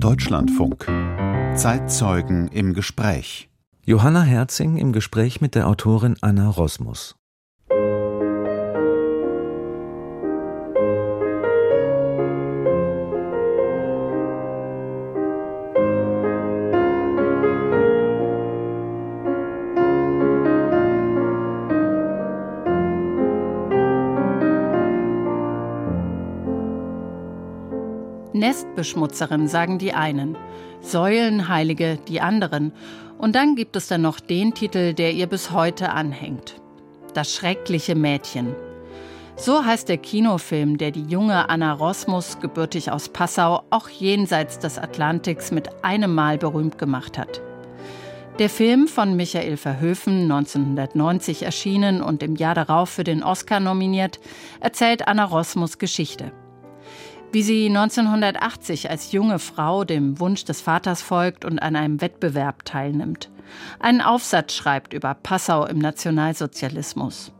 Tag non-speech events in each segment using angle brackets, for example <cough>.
Deutschlandfunk. Zeitzeugen im Gespräch. Johanna Herzing im Gespräch mit der Autorin Anna Rosmus. Nestbeschmutzerin, sagen die einen, Säulenheilige die anderen. Und dann gibt es dann noch den Titel, der ihr bis heute anhängt. Das schreckliche Mädchen. So heißt der Kinofilm, der die junge Anna Rosmus, gebürtig aus Passau, auch jenseits des Atlantiks mit einem Mal berühmt gemacht hat. Der Film von Michael Verhöfen, 1990 erschienen und im Jahr darauf für den Oscar nominiert, erzählt Anna Rosmus Geschichte. Wie sie 1980 als junge Frau dem Wunsch des Vaters folgt und an einem Wettbewerb teilnimmt. Einen Aufsatz schreibt über Passau im Nationalsozialismus.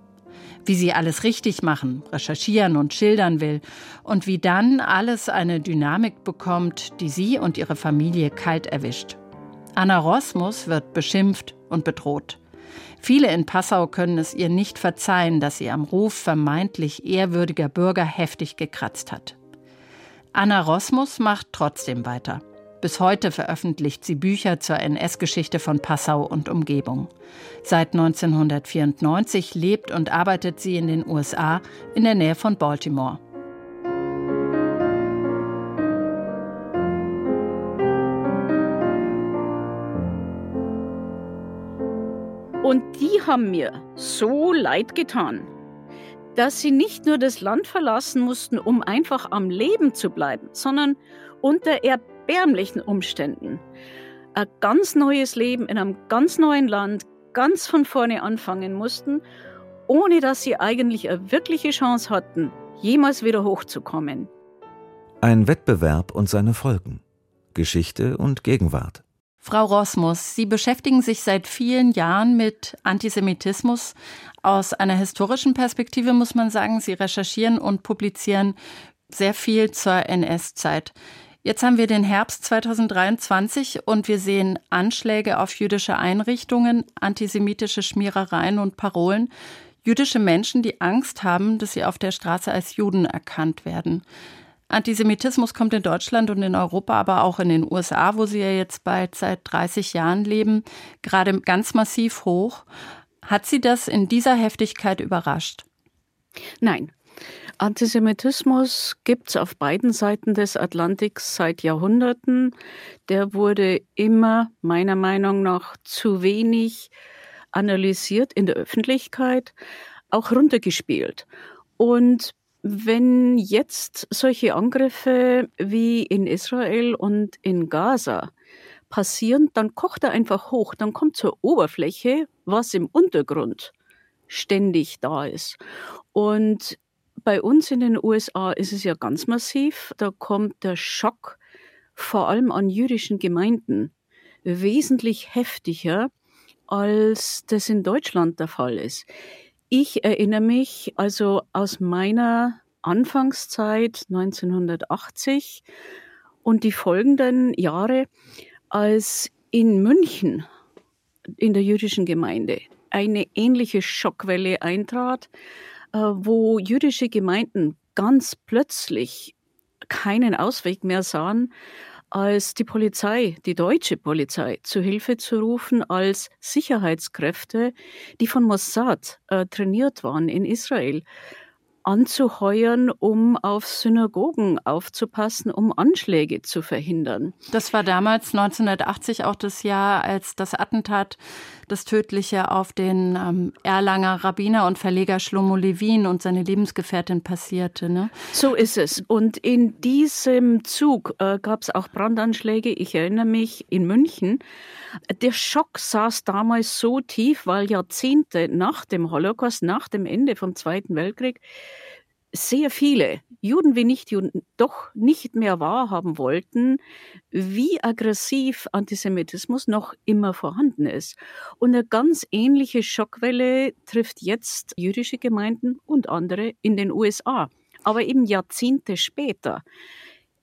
Wie sie alles richtig machen, recherchieren und schildern will und wie dann alles eine Dynamik bekommt, die sie und ihre Familie kalt erwischt. Anna Rosmus wird beschimpft und bedroht. Viele in Passau können es ihr nicht verzeihen, dass sie am Ruf vermeintlich ehrwürdiger Bürger heftig gekratzt hat. Anna Rosmus macht trotzdem weiter. Bis heute veröffentlicht sie Bücher zur NS-Geschichte von Passau und Umgebung. Seit 1994 lebt und arbeitet sie in den USA in der Nähe von Baltimore. Und die haben mir so leid getan dass sie nicht nur das Land verlassen mussten, um einfach am Leben zu bleiben, sondern unter erbärmlichen Umständen ein ganz neues Leben in einem ganz neuen Land, ganz von vorne anfangen mussten, ohne dass sie eigentlich eine wirkliche Chance hatten, jemals wieder hochzukommen. Ein Wettbewerb und seine Folgen. Geschichte und Gegenwart. Frau Rosmus, Sie beschäftigen sich seit vielen Jahren mit Antisemitismus. Aus einer historischen Perspektive muss man sagen, Sie recherchieren und publizieren sehr viel zur NS-Zeit. Jetzt haben wir den Herbst 2023 und wir sehen Anschläge auf jüdische Einrichtungen, antisemitische Schmierereien und Parolen. Jüdische Menschen, die Angst haben, dass sie auf der Straße als Juden erkannt werden. Antisemitismus kommt in Deutschland und in Europa, aber auch in den USA, wo Sie ja jetzt bald seit 30 Jahren leben, gerade ganz massiv hoch. Hat Sie das in dieser Heftigkeit überrascht? Nein. Antisemitismus gibt es auf beiden Seiten des Atlantiks seit Jahrhunderten. Der wurde immer meiner Meinung nach zu wenig analysiert in der Öffentlichkeit, auch runtergespielt. Und wenn jetzt solche Angriffe wie in Israel und in Gaza passieren, dann kocht er einfach hoch, dann kommt zur Oberfläche, was im Untergrund ständig da ist. Und bei uns in den USA ist es ja ganz massiv. Da kommt der Schock vor allem an jüdischen Gemeinden wesentlich heftiger, als das in Deutschland der Fall ist. Ich erinnere mich also aus meiner Anfangszeit 1980 und die folgenden Jahre, als in München in der jüdischen Gemeinde eine ähnliche Schockwelle eintrat, äh, wo jüdische Gemeinden ganz plötzlich keinen Ausweg mehr sahen, als die Polizei, die deutsche Polizei, zu Hilfe zu rufen als Sicherheitskräfte, die von Mossad äh, trainiert waren in Israel, anzuheuern, um auf Synagogen aufzupassen, um Anschläge zu verhindern. Das war damals 1980 auch das Jahr, als das Attentat, das tödliche auf den ähm, Erlanger Rabbiner und Verleger Shlomo Levin und seine Lebensgefährtin passierte. Ne? So ist es. Und in diesem Zug äh, gab es auch Brandanschläge. Ich erinnere mich in München. Der Schock saß damals so tief, weil Jahrzehnte nach dem Holocaust, nach dem Ende vom Zweiten Weltkrieg, sehr viele, Juden wie Nichtjuden, doch nicht mehr wahrhaben wollten, wie aggressiv Antisemitismus noch immer vorhanden ist. Und eine ganz ähnliche Schockwelle trifft jetzt jüdische Gemeinden und andere in den USA, aber eben Jahrzehnte später.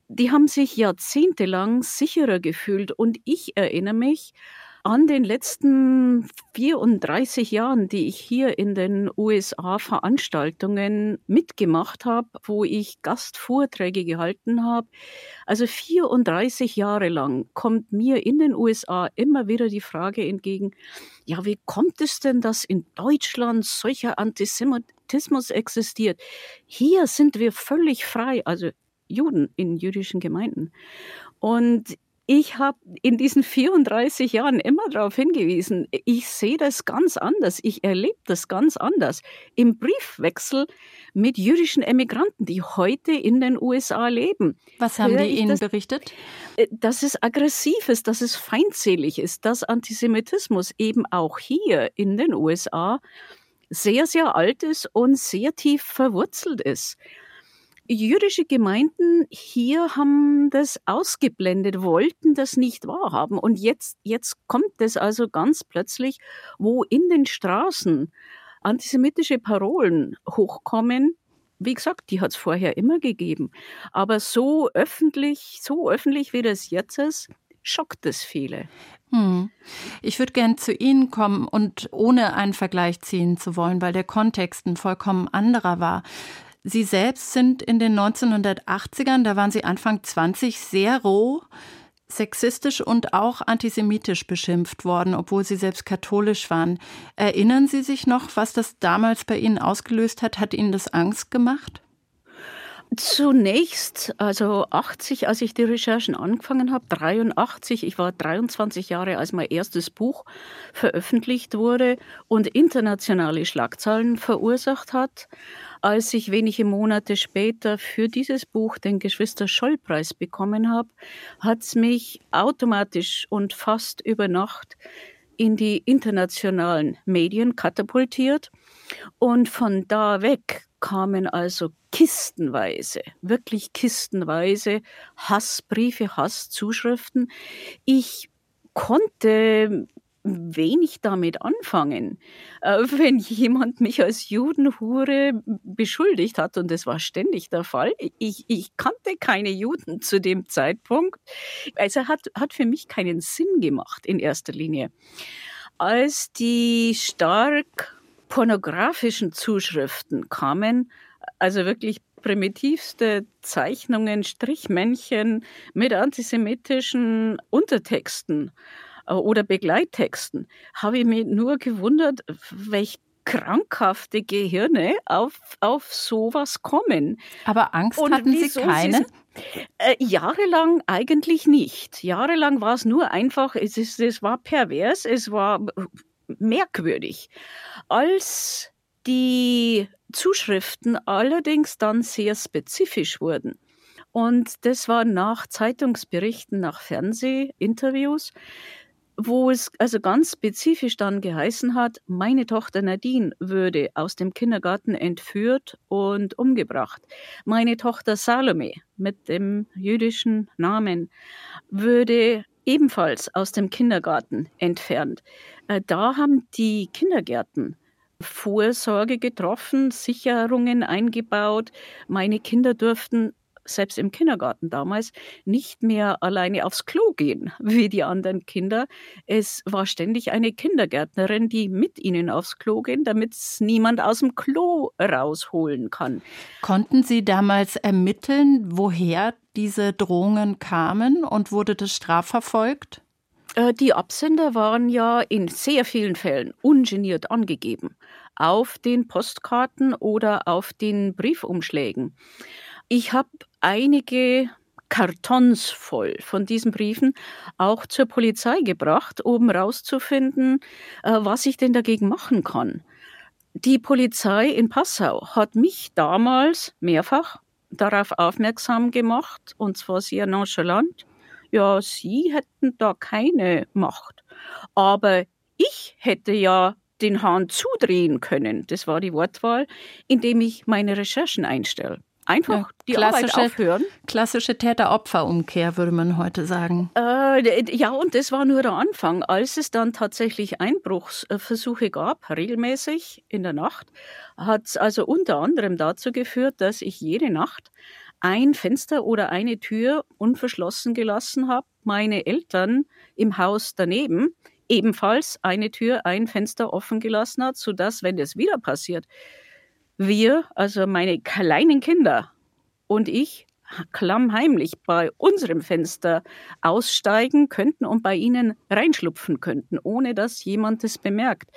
die haben sich jahrzehntelang sicherer gefühlt. Und ich erinnere mich an den letzten 34 Jahren, die ich hier in den USA Veranstaltungen mitgemacht habe, wo ich Gastvorträge gehalten habe. Also 34 Jahre lang kommt mir in den USA immer wieder die Frage entgegen, ja, wie kommt es denn, dass in Deutschland solcher Antisemitismus existiert? Hier sind wir völlig frei, also Juden in jüdischen Gemeinden. Und ich habe in diesen 34 Jahren immer darauf hingewiesen, ich sehe das ganz anders, ich erlebe das ganz anders. Im Briefwechsel mit jüdischen Emigranten, die heute in den USA leben. Was haben die Ihnen das, berichtet? Äh, dass es aggressiv ist, dass es feindselig ist, dass Antisemitismus eben auch hier in den USA sehr, sehr alt ist und sehr tief verwurzelt ist jüdische Gemeinden hier haben das ausgeblendet, wollten das nicht wahrhaben. Und jetzt, jetzt kommt es also ganz plötzlich, wo in den Straßen antisemitische Parolen hochkommen. Wie gesagt, die hat es vorher immer gegeben. Aber so öffentlich, so öffentlich wie das jetzt ist, schockt es viele. Hm. Ich würde gern zu Ihnen kommen und ohne einen Vergleich ziehen zu wollen, weil der Kontext ein vollkommen anderer war. Sie selbst sind in den 1980ern, da waren Sie Anfang 20, sehr roh, sexistisch und auch antisemitisch beschimpft worden, obwohl Sie selbst katholisch waren. Erinnern Sie sich noch, was das damals bei Ihnen ausgelöst hat? Hat Ihnen das Angst gemacht? Zunächst, also 80, als ich die Recherchen angefangen habe, 83, ich war 23 Jahre, als mein erstes Buch veröffentlicht wurde und internationale Schlagzeilen verursacht hat, als ich wenige Monate später für dieses Buch den Geschwister-Scholl-Preis bekommen habe, hat es mich automatisch und fast über Nacht in die internationalen Medien katapultiert. Und von da weg kamen also kistenweise, wirklich kistenweise Hassbriefe, Hasszuschriften. Ich konnte wenig damit anfangen. Äh, wenn jemand mich als Judenhure beschuldigt hat, und das war ständig der Fall, ich, ich kannte keine Juden zu dem Zeitpunkt, also hat, hat für mich keinen Sinn gemacht in erster Linie. Als die stark pornografischen Zuschriften kamen, also wirklich primitivste Zeichnungen, Strichmännchen mit antisemitischen Untertexten, äh, oder Begleittexten, habe ich mich nur gewundert, welch krankhafte Gehirne auf, auf sowas kommen. Aber Angst Und hatten Sie keine? Sie, äh, jahrelang eigentlich nicht. Jahrelang war es nur einfach, es, ist, es war pervers, es war merkwürdig. Als die Zuschriften allerdings dann sehr spezifisch wurden, und das war nach Zeitungsberichten, nach Fernsehinterviews, wo es also ganz spezifisch dann geheißen hat, meine Tochter Nadine würde aus dem Kindergarten entführt und umgebracht. Meine Tochter Salome mit dem jüdischen Namen würde ebenfalls aus dem Kindergarten entfernt. Äh, da haben die Kindergärten Vorsorge getroffen, Sicherungen eingebaut. Meine Kinder durften selbst im Kindergarten damals, nicht mehr alleine aufs Klo gehen <laughs> wie die anderen Kinder. Es war ständig eine Kindergärtnerin, die mit ihnen aufs Klo ging, damit es niemand aus dem Klo rausholen kann. Konnten Sie damals ermitteln, woher diese Drohungen kamen und wurde das strafverfolgt? Äh, die Absender waren ja in sehr vielen Fällen ungeniert angegeben, auf den Postkarten oder auf den Briefumschlägen. Ich habe einige Kartons voll von diesen Briefen auch zur Polizei gebracht, um herauszufinden, äh, was ich denn dagegen machen kann. Die Polizei in Passau hat mich damals mehrfach darauf aufmerksam gemacht, und zwar sehr nonchalant. Ja, sie hätten da keine Macht. Aber ich hätte ja den Hahn zudrehen können, das war die Wortwahl, indem ich meine Recherchen einstelle. Einfach die Arbeit aufhören. Klassische Täter-Opfer-Umkehr, würde man heute sagen. Äh, ja, und das war nur der Anfang. Als es dann tatsächlich Einbruchsversuche gab, regelmäßig in der Nacht, hat es also unter anderem dazu geführt, dass ich jede Nacht ein Fenster oder eine Tür unverschlossen gelassen habe, meine Eltern im Haus daneben ebenfalls eine Tür, ein Fenster offen gelassen hat, sodass, wenn das wieder passiert, wir, also meine kleinen Kinder und ich, klammheimlich bei unserem Fenster aussteigen könnten und bei ihnen reinschlupfen könnten, ohne dass jemand es bemerkt.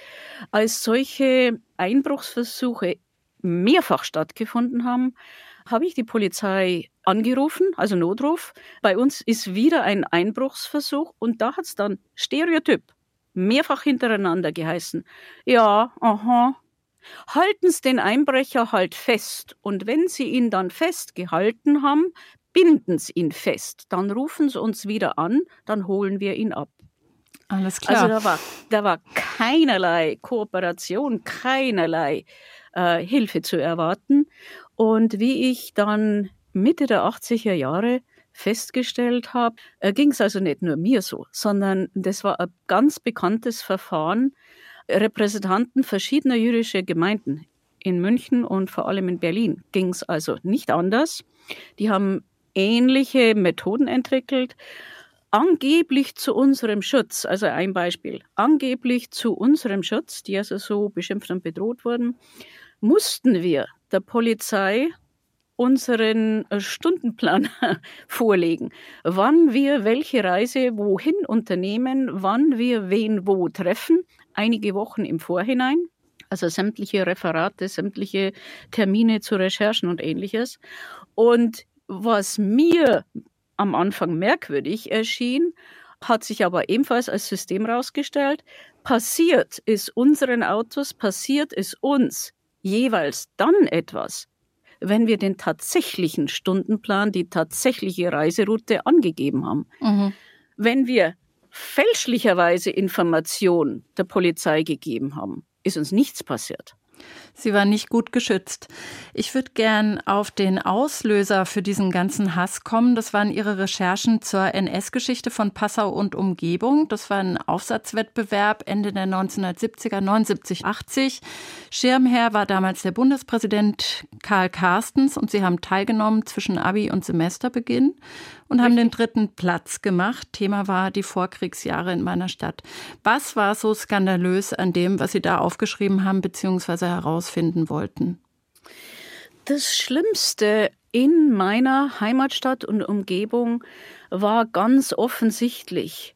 Als solche Einbruchsversuche mehrfach stattgefunden haben, habe ich die Polizei angerufen, also Notruf. Bei uns ist wieder ein Einbruchsversuch und da hat es dann Stereotyp mehrfach hintereinander geheißen. Ja, aha. Halten Sie den Einbrecher halt fest und wenn Sie ihn dann festgehalten haben, binden Sie ihn fest. Dann rufen Sie uns wieder an, dann holen wir ihn ab. Alles klar. Also da war, da war keinerlei Kooperation, keinerlei äh, Hilfe zu erwarten. Und wie ich dann Mitte der 80er Jahre festgestellt habe, äh, ging es also nicht nur mir so, sondern das war ein ganz bekanntes Verfahren. Repräsentanten verschiedener jüdischer Gemeinden in München und vor allem in Berlin. Ging es also nicht anders. Die haben ähnliche Methoden entwickelt, angeblich zu unserem Schutz, also ein Beispiel, angeblich zu unserem Schutz, die also so beschimpft und bedroht wurden, mussten wir der Polizei unseren Stundenplan <laughs> vorlegen, wann wir welche Reise wohin unternehmen, wann wir wen wo treffen, einige Wochen im Vorhinein. Also sämtliche Referate, sämtliche Termine zu Recherchen und ähnliches. Und was mir am Anfang merkwürdig erschien, hat sich aber ebenfalls als System herausgestellt. Passiert ist unseren Autos, passiert ist uns jeweils dann etwas, wenn wir den tatsächlichen Stundenplan, die tatsächliche Reiseroute angegeben haben. Mhm. Wenn wir fälschlicherweise Informationen der Polizei gegeben haben, ist uns nichts passiert. Sie war nicht gut geschützt. Ich würde gern auf den Auslöser für diesen ganzen Hass kommen. Das waren Ihre Recherchen zur NS-Geschichte von Passau und Umgebung. Das war ein Aufsatzwettbewerb Ende der 1970er, 79, 80. Schirmherr war damals der Bundespräsident Karl Carstens und Sie haben teilgenommen zwischen Abi und Semesterbeginn und haben den dritten Platz gemacht. Thema war die Vorkriegsjahre in meiner Stadt. Was war so skandalös an dem, was Sie da aufgeschrieben haben bzw. herausfinden wollten? Das Schlimmste in meiner Heimatstadt und Umgebung war ganz offensichtlich,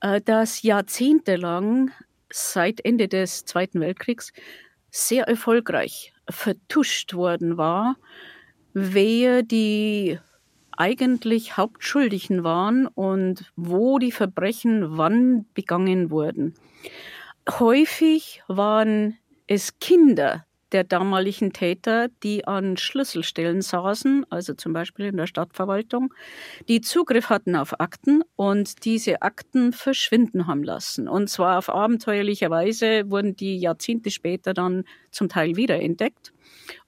äh, dass jahrzehntelang seit Ende des Zweiten Weltkriegs sehr erfolgreich vertuscht worden war, wer die eigentlich Hauptschuldigen waren und wo die Verbrechen wann begangen wurden. Häufig waren es Kinder der damaligen Täter, die an Schlüsselstellen saßen, also zum Beispiel in der Stadtverwaltung, die Zugriff hatten auf Akten und diese Akten verschwinden haben lassen. Und zwar auf abenteuerliche Weise wurden die Jahrzehnte später dann zum Teil wiederentdeckt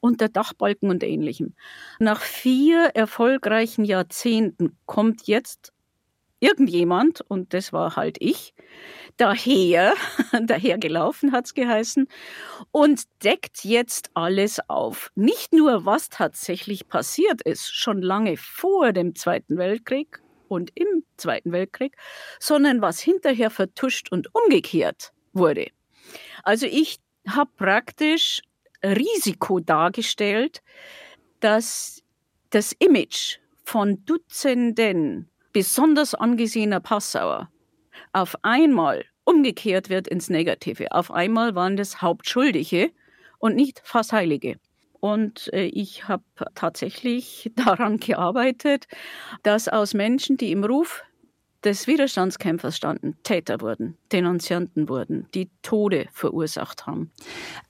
unter Dachbalken und ähnlichem. Nach vier erfolgreichen Jahrzehnten kommt jetzt irgendjemand, und das war halt ich, daher, <laughs> daher gelaufen hat's geheißen, und deckt jetzt alles auf. Nicht nur, was tatsächlich passiert ist, schon lange vor dem Zweiten Weltkrieg und im Zweiten Weltkrieg, sondern was hinterher vertuscht und umgekehrt wurde. Also ich habe praktisch Risiko dargestellt, dass das Image von Dutzenden besonders angesehener Passauer auf einmal umgekehrt wird ins Negative. Auf einmal waren das Hauptschuldige und nicht fast Heilige. Und äh, ich habe tatsächlich <laughs> daran gearbeitet, dass aus Menschen, die im Ruf des Widerstandskämpfers standen, Täter wurden, Denunzianten wurden, die Tode verursacht haben.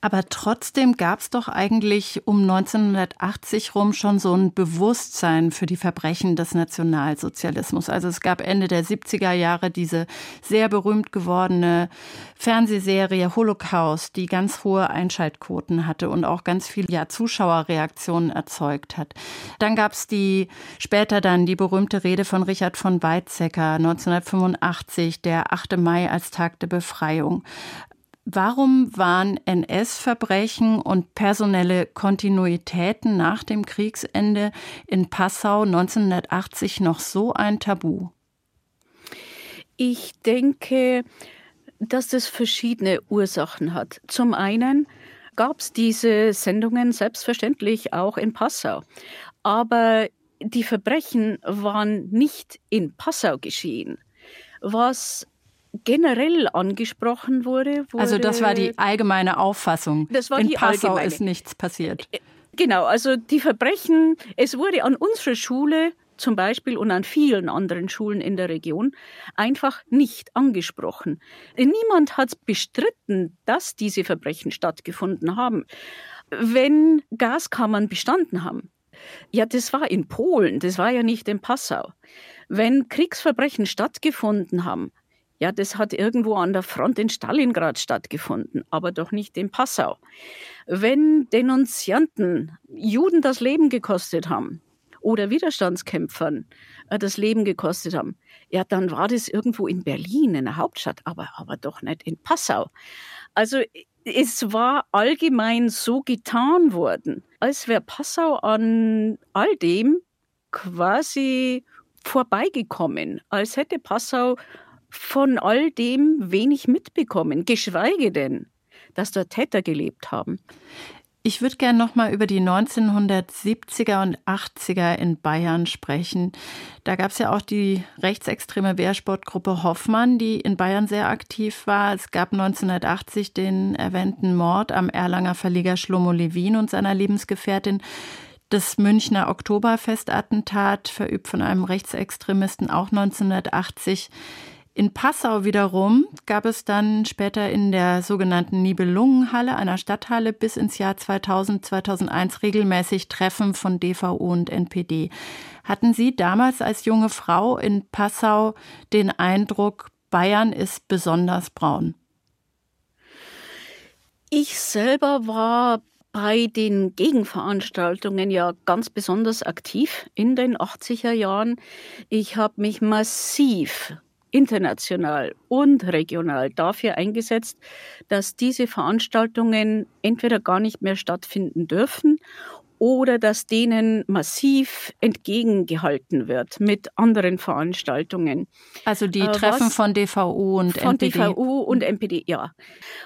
Aber trotzdem gab es doch eigentlich um 1980 rum schon so ein Bewusstsein für die Verbrechen des Nationalsozialismus. Also es gab Ende der 70er Jahre diese sehr berühmt gewordene Fernsehserie Holocaust, die ganz hohe Einschaltquoten hatte und auch ganz viele ja, Zuschauerreaktionen erzeugt hat. Dann gab es die später dann die berühmte Rede von Richard von Weizsäcker 1985, der 8. Mai als Tag der Befreiung. Warum waren NS-Verbrechen und personelle Kontinuitäten nach dem Kriegsende in Passau 1980 noch so ein Tabu? Ich denke, dass das verschiedene Ursachen hat. Zum einen gab es diese Sendungen selbstverständlich auch in Passau. Aber die Verbrechen waren nicht in Passau geschehen. Was generell angesprochen wurde, wurde, Also das war die allgemeine Auffassung. Das war in die Passau allgemeine. ist nichts passiert. Genau, also die Verbrechen, es wurde an unserer Schule zum Beispiel und an vielen anderen Schulen in der Region einfach nicht angesprochen. Niemand hat bestritten, dass diese Verbrechen stattgefunden haben. Wenn Gaskammern bestanden haben, ja, das war in Polen, das war ja nicht in Passau. Wenn Kriegsverbrechen stattgefunden haben, ja, das hat irgendwo an der Front in Stalingrad stattgefunden, aber doch nicht in Passau. Wenn Denunzianten Juden das Leben gekostet haben oder Widerstandskämpfern äh, das Leben gekostet haben, ja, dann war das irgendwo in Berlin, in der Hauptstadt, aber, aber doch nicht in Passau. Also es war allgemein so getan worden, als wäre Passau an all dem quasi vorbeigekommen, als hätte Passau von all dem wenig mitbekommen, geschweige denn, dass dort Täter gelebt haben. Ich würde gerne noch mal über die 1970er und 80er in Bayern sprechen. Da gab es ja auch die rechtsextreme Wehrsportgruppe Hoffmann, die in Bayern sehr aktiv war. Es gab 1980 den erwähnten Mord am Erlanger Verleger Schlomo Levin und seiner Lebensgefährtin. Das Münchner Oktoberfestattentat, verübt von einem Rechtsextremisten, auch 1980. In Passau wiederum gab es dann später in der sogenannten Nibelungenhalle, einer Stadthalle, bis ins Jahr 2000, 2001 regelmäßig Treffen von DVO und NPD. Hatten Sie damals als junge Frau in Passau den Eindruck, Bayern ist besonders braun? Ich selber war bei den Gegenveranstaltungen ja ganz besonders aktiv in den 80er Jahren. Ich habe mich massiv international und regional dafür eingesetzt, dass diese Veranstaltungen entweder gar nicht mehr stattfinden dürfen oder dass denen massiv entgegengehalten wird mit anderen Veranstaltungen. Also die Äh, Treffen was- von DVU und Von NPD. DVU und NPD, ja.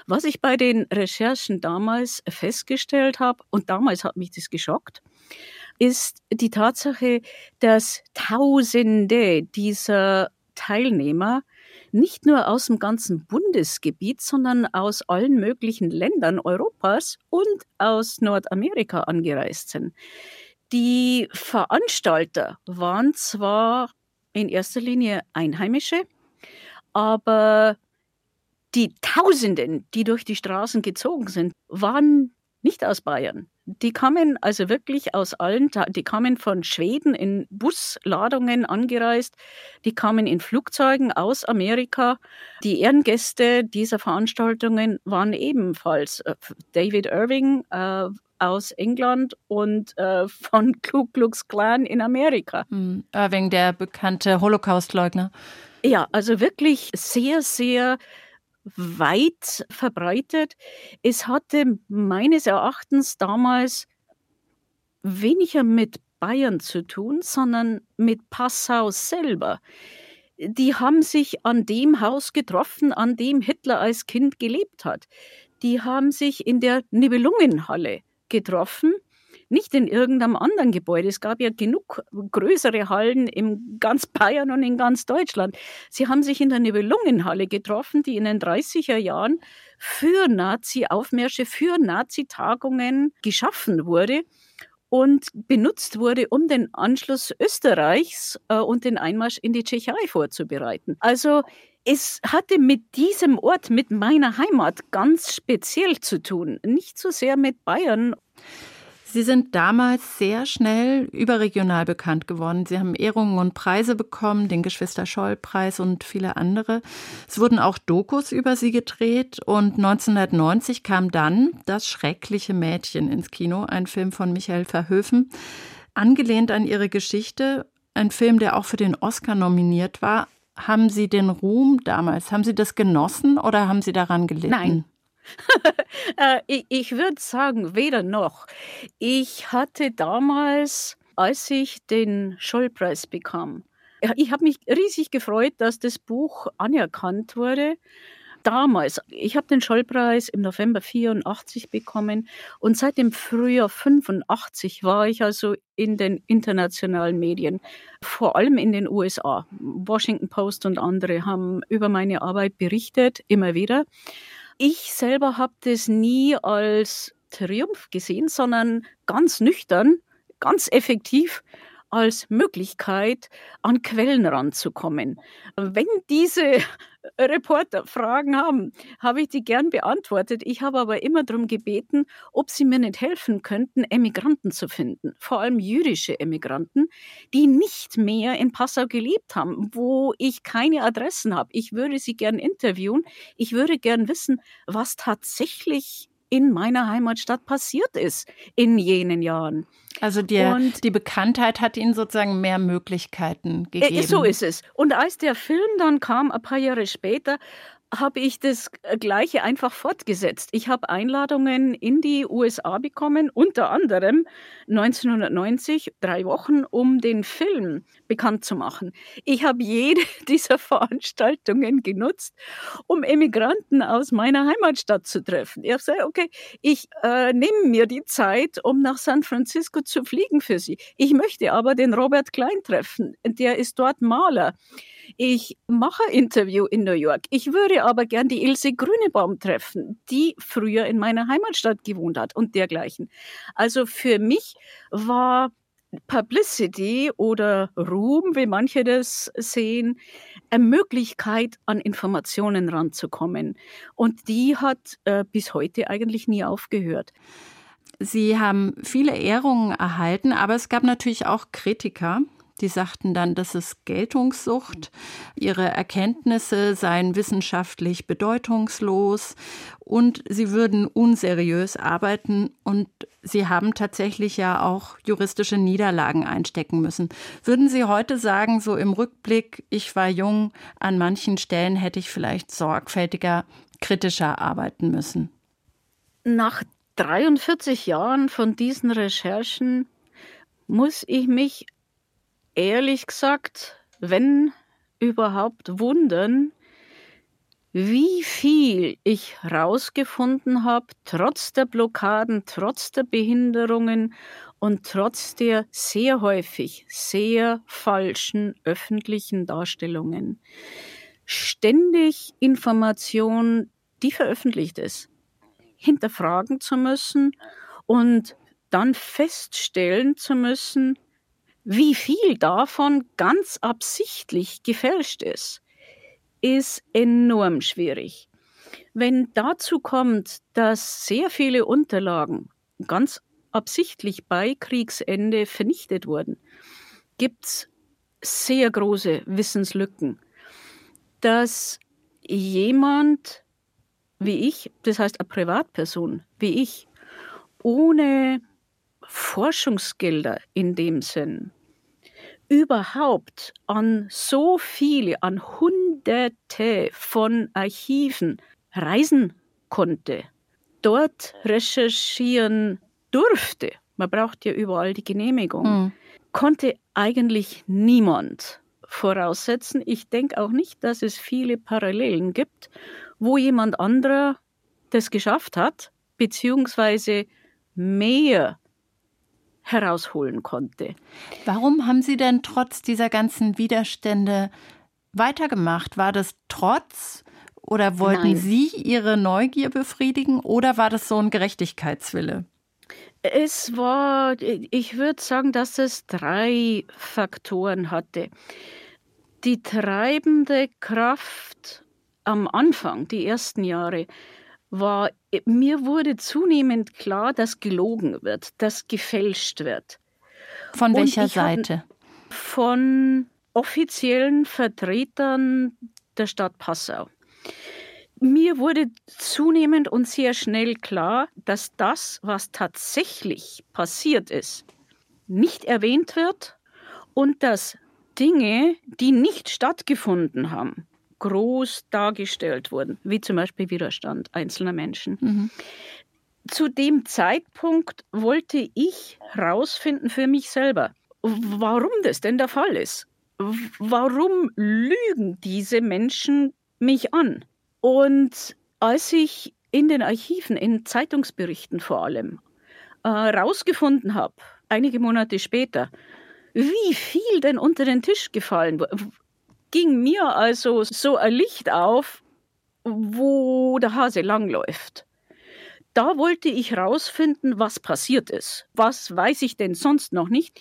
Was ich bei den Recherchen damals festgestellt habe, und damals hat mich das geschockt, ist die Tatsache, dass Tausende dieser Teilnehmer nicht nur aus dem ganzen Bundesgebiet, sondern aus allen möglichen Ländern Europas und aus Nordamerika angereist sind. Die Veranstalter waren zwar in erster Linie Einheimische, aber die Tausenden, die durch die Straßen gezogen sind, waren nicht aus Bayern. Die kamen also wirklich aus allen, die kamen von Schweden in Busladungen angereist, die kamen in Flugzeugen aus Amerika. Die Ehrengäste dieser Veranstaltungen waren ebenfalls äh, David Irving äh, aus England und äh, von <laughs> Ku Klux Klan in Amerika. Hm, Irving, der bekannte Holocaustleugner. Ja, also wirklich sehr, sehr weit verbreitet. Es hatte meines Erachtens damals weniger mit Bayern zu tun, sondern mit Passau selber. Die haben sich an dem Haus getroffen, an dem Hitler als Kind gelebt hat. Die haben sich in der Nibelungenhalle getroffen, nicht in irgendeinem anderen Gebäude. Es gab ja genug größere Hallen in ganz Bayern und in ganz Deutschland. Sie haben sich in der Nibelungenhalle getroffen, die in den 30er Jahren für Nazi-Aufmärsche, für Nazi-Tagungen geschaffen wurde und benutzt wurde, um den Anschluss Österreichs äh, und den Einmarsch in die Tschechei vorzubereiten. Also es hatte mit diesem Ort, mit meiner Heimat ganz speziell zu tun, nicht so sehr mit Bayern. Sie sind damals sehr schnell überregional bekannt geworden. Sie haben Ehrungen und Preise bekommen, den Geschwister-Scholl-Preis und viele andere. Es wurden auch Dokus über sie gedreht und 1990 kam dann Das schreckliche Mädchen ins Kino, ein Film von Michael Verhoeven, angelehnt an ihre Geschichte, ein Film, der auch für den Oscar nominiert war. Haben Sie den Ruhm damals, haben Sie das genossen oder haben Sie daran gelitten? Nein. Äh, ich, würde sagen, weder noch. Ich hatte damals, als ich den Schollpreis bekam, ich habe mich riesig gefreut, dass das Buch anerkannt wurde damals, ich habe den Schollpreis im November 84 bekommen und seit dem Frühjahr 85 war ich also in den internationalen Medien, vor allem in den USA. Washington Post und andere haben über meine Arbeit berichtet, immer wieder. Ich selber habe das nie als Triumph gesehen, sondern ganz nüchtern, ganz effektiv als Möglichkeit, an Quellen ranzukommen. Wenn diese <laughs> Reporter Fragen haben, habe ich die gern beantwortet. Ich habe aber immer darum gebeten, ob sie mir nicht helfen könnten, Emigranten zu finden, vor allem jüdische Emigranten, die nicht mehr in Passau gelebt haben, wo ich keine Adressen habe. Ich würde sie gern interviewen. Ich würde gern wissen, was tatsächlich in meiner Heimatstadt passiert ist in jenen Jahren. Also die, und, die Bekanntheit hat Ihnen sozusagen mehr Möglichkeiten äh, gegeben. So ist es. Und als der Film dann kam, ein paar Jahre später, habe ich das Gleiche einfach fortgesetzt. Ich habe Einladungen in die USA bekommen, unter anderem 1990, drei Wochen, um den Film bekannt zu machen. Ich habe jede <laughs> dieser Veranstaltungen genutzt, um Emigranten aus meiner Heimatstadt zu treffen. Ich gesagt, okay, ich äh, nehme mir die Zeit, um nach San Francisco zu fliegen für Sie. Ich möchte aber den Robert Klein treffen. Der ist dort Maler. Ich mache Interview in New York. Ich würde aber gern die Ilse Grünebaum treffen, die früher in meiner Heimatstadt gewohnt hat und dergleichen. Also für mich war Publicity oder Ruhm, wie manche das sehen, eine Möglichkeit, an Informationen ranzukommen. Und die hat äh, bis heute eigentlich nie aufgehört. Sie haben viele Ehrungen erhalten, aber es gab natürlich auch Kritiker. Die sagten dann, das ist Geltungssucht. Ihre Erkenntnisse seien wissenschaftlich bedeutungslos und sie würden unseriös arbeiten und sie haben tatsächlich ja auch juristische Niederlagen einstecken müssen. Würden Sie heute sagen, so im Rückblick, ich war jung, an manchen Stellen hätte ich vielleicht sorgfältiger, kritischer arbeiten müssen? Nach 43 Jahren von diesen Recherchen muss ich mich ehrlich gesagt, wenn überhaupt wundern, wie viel ich rausgefunden habe, trotz der Blockaden, trotz der Behinderungen und trotz der sehr häufig sehr falschen öffentlichen Darstellungen. Ständig Information, die veröffentlicht ist, hinterfragen zu müssen und dann feststellen zu müssen, wie viel davon ganz absichtlich gefälscht ist, ist enorm schwierig. Wenn dazu kommt, dass sehr viele Unterlagen ganz absichtlich bei Kriegsende vernichtet wurden, gibt es sehr große Wissenslücken, dass jemand wie ich, das heißt eine Privatperson wie ich, ohne Forschungsgelder in dem Sinn überhaupt an so viele, an Hunderte von Archiven reisen konnte, dort recherchieren durfte, man braucht ja überall die Genehmigung, mhm. konnte eigentlich niemand voraussetzen. Ich denke auch nicht, dass es viele Parallelen gibt, wo jemand anderer das geschafft hat, beziehungsweise mehr herausholen konnte. Warum haben Sie denn trotz dieser ganzen Widerstände weitergemacht? War das trotz oder wollten Nein. Sie Ihre Neugier befriedigen oder war das so ein Gerechtigkeitswille? Es war, ich würde sagen, dass es drei Faktoren hatte. Die treibende Kraft am Anfang, die ersten Jahre, war, mir wurde zunehmend klar, dass gelogen wird, dass gefälscht wird. Von welcher Seite? Von offiziellen Vertretern der Stadt Passau. Mir wurde zunehmend und sehr schnell klar, dass das, was tatsächlich passiert ist, nicht erwähnt wird und dass Dinge, die nicht stattgefunden haben, groß dargestellt wurden, wie zum Beispiel Widerstand einzelner Menschen. Mhm. Zu dem Zeitpunkt wollte ich herausfinden für mich selber, warum das denn der Fall ist. Warum lügen diese Menschen mich an? Und als ich in den Archiven, in Zeitungsberichten vor allem, herausgefunden äh, habe, einige Monate später, wie viel denn unter den Tisch gefallen wurde, ging mir also so ein Licht auf, wo der Hase langläuft. Da wollte ich herausfinden, was passiert ist. Was weiß ich denn sonst noch nicht?